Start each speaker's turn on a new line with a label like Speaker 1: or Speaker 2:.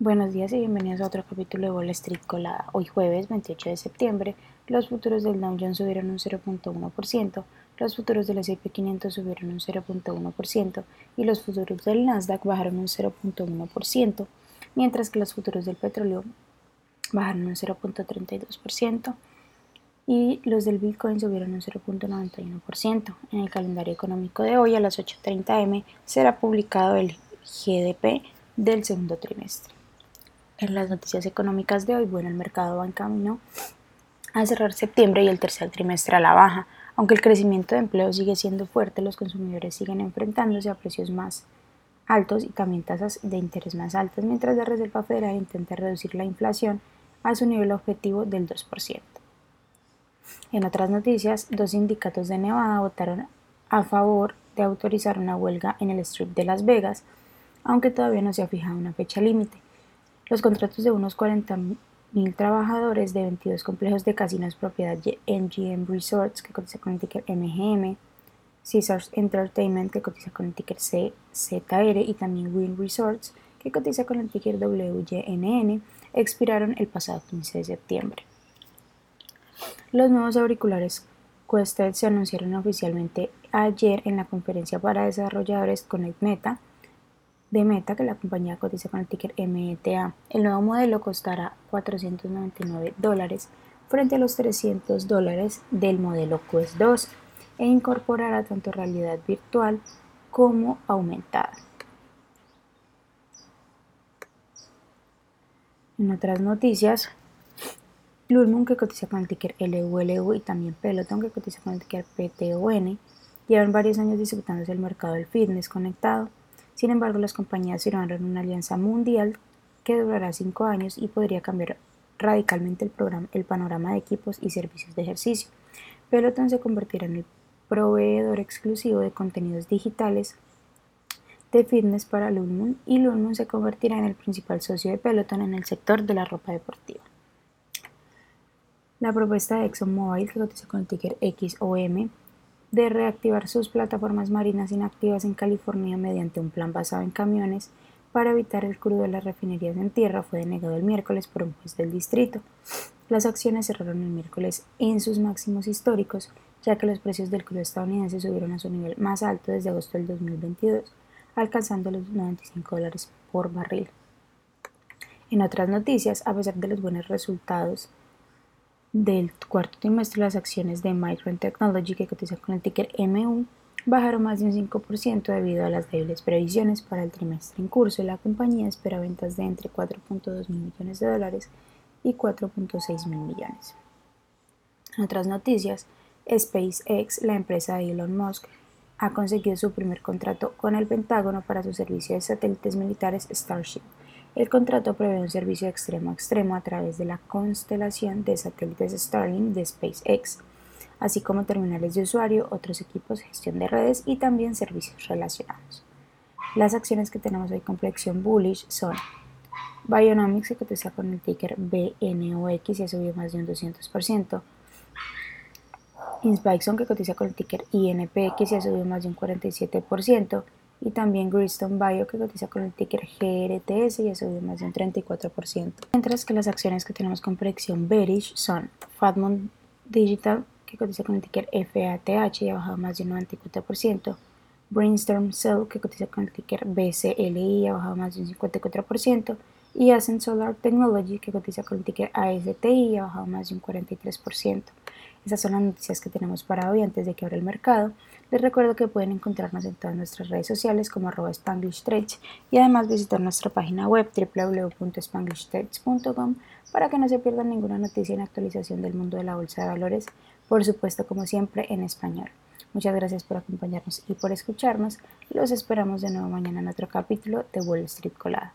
Speaker 1: Buenos días y bienvenidos a otro capítulo de Wall Street Colada. Hoy jueves 28 de septiembre, los futuros del Dow Jones subieron un 0.1%, los futuros del S&P 500 subieron un 0.1% y los futuros del Nasdaq bajaron un 0.1%, mientras que los futuros del petróleo bajaron un 0.32% y los del Bitcoin subieron un 0.91%. En el calendario económico de hoy a las 8.30 am será publicado el GDP del segundo trimestre. En las noticias económicas de hoy, bueno, el mercado va en camino a cerrar septiembre y el tercer trimestre a la baja. Aunque el crecimiento de empleo sigue siendo fuerte, los consumidores siguen enfrentándose a precios más altos y también tasas de interés más altas, mientras la Reserva Federal intenta reducir la inflación a su nivel objetivo del 2%. En otras noticias, dos sindicatos de Nevada votaron a favor de autorizar una huelga en el Strip de Las Vegas, aunque todavía no se ha fijado una fecha límite. Los contratos de unos 40.000 trabajadores de 22 complejos de casinos propiedad de MGM Resorts, que cotiza con el ticker MGM, Caesars Entertainment, que cotiza con el ticker CZR, y también Wynn Resorts, que cotiza con el ticker WYNN, expiraron el pasado 15 de septiembre. Los nuevos auriculares Quested se anunciaron oficialmente ayer en la conferencia para desarrolladores Connect Meta, de Meta, que la compañía cotiza con el ticker META. El nuevo modelo costará 499 dólares frente a los 300 dólares del modelo Quest 2 e incorporará tanto realidad virtual como aumentada. En otras noticias, Lulmun, que cotiza con el ticker LULU, y también Peloton, que cotiza con el ticker PTON, llevan varios años disputándose el mercado del fitness conectado sin embargo, las compañías firmaron una alianza mundial que durará cinco años y podría cambiar radicalmente el, panorama de equipos y servicios de ejercicio. Peloton se convertirá en el proveedor exclusivo de contenidos digitales de fitness para Lulmun y Lulmun se convertirá en el principal socio de Peloton en el sector de la ropa deportiva. La propuesta de ExxonMobil, que cotiza con el ticker XOM, de reactivar sus plataformas marinas inactivas en California mediante un plan basado en camiones para evitar el crudo de las refinerías en tierra fue denegado el miércoles por un juez del distrito. Las acciones cerraron el miércoles en sus máximos históricos, ya que los precios del crudo estadounidense subieron a su nivel más alto desde agosto del 2022, alcanzando los 95 dólares por barril. En otras noticias, a pesar de los buenos resultados del cuarto trimestre, las acciones de Micron Technology, que cotiza con el ticker MU, bajaron más de un 5% debido a las débiles previsiones para el trimestre en curso. La compañía espera ventas de entre 4.2 mil millones de dólares y 4.6 mil millones. En otras noticias, SpaceX, la empresa de Elon Musk, ha conseguido su primer contrato con el Pentágono para su servicio de satélites militares Starship el contrato prevé un servicio extremo a extremo a través de la constelación de satélites Starlink de SpaceX, así como terminales de usuario, otros equipos, gestión de redes y también servicios relacionados. Las acciones que tenemos hoy con flexión bullish son Bionomics, que cotiza con el ticker BNOX y ha subido más de un 200%. Inspixon, que cotiza con el ticker INPX y ha subido más de un 47% y también Griston Bio que cotiza con el ticker GRTS y ha subido más de un 34%. Mientras que las acciones que tenemos con predicción bearish son Fatmon Digital que cotiza con el ticker FATH y ha bajado más de un 94%, Brainstorm Cell que cotiza con el ticker BCLI y ha bajado más de un 54%, y Ascent Solar Technology que cotiza con el ticker ASTI y ha bajado más de un 43%. Esas son las noticias que tenemos para hoy antes de que abra el mercado. Les recuerdo que pueden encontrarnos en todas nuestras redes sociales como arroba y además visitar nuestra página web www.spanglishtrades.com para que no se pierdan ninguna noticia en actualización del mundo de la bolsa de valores, por supuesto como siempre en español. Muchas gracias por acompañarnos y por escucharnos. Los esperamos de nuevo mañana en otro capítulo de Wall Street Colada.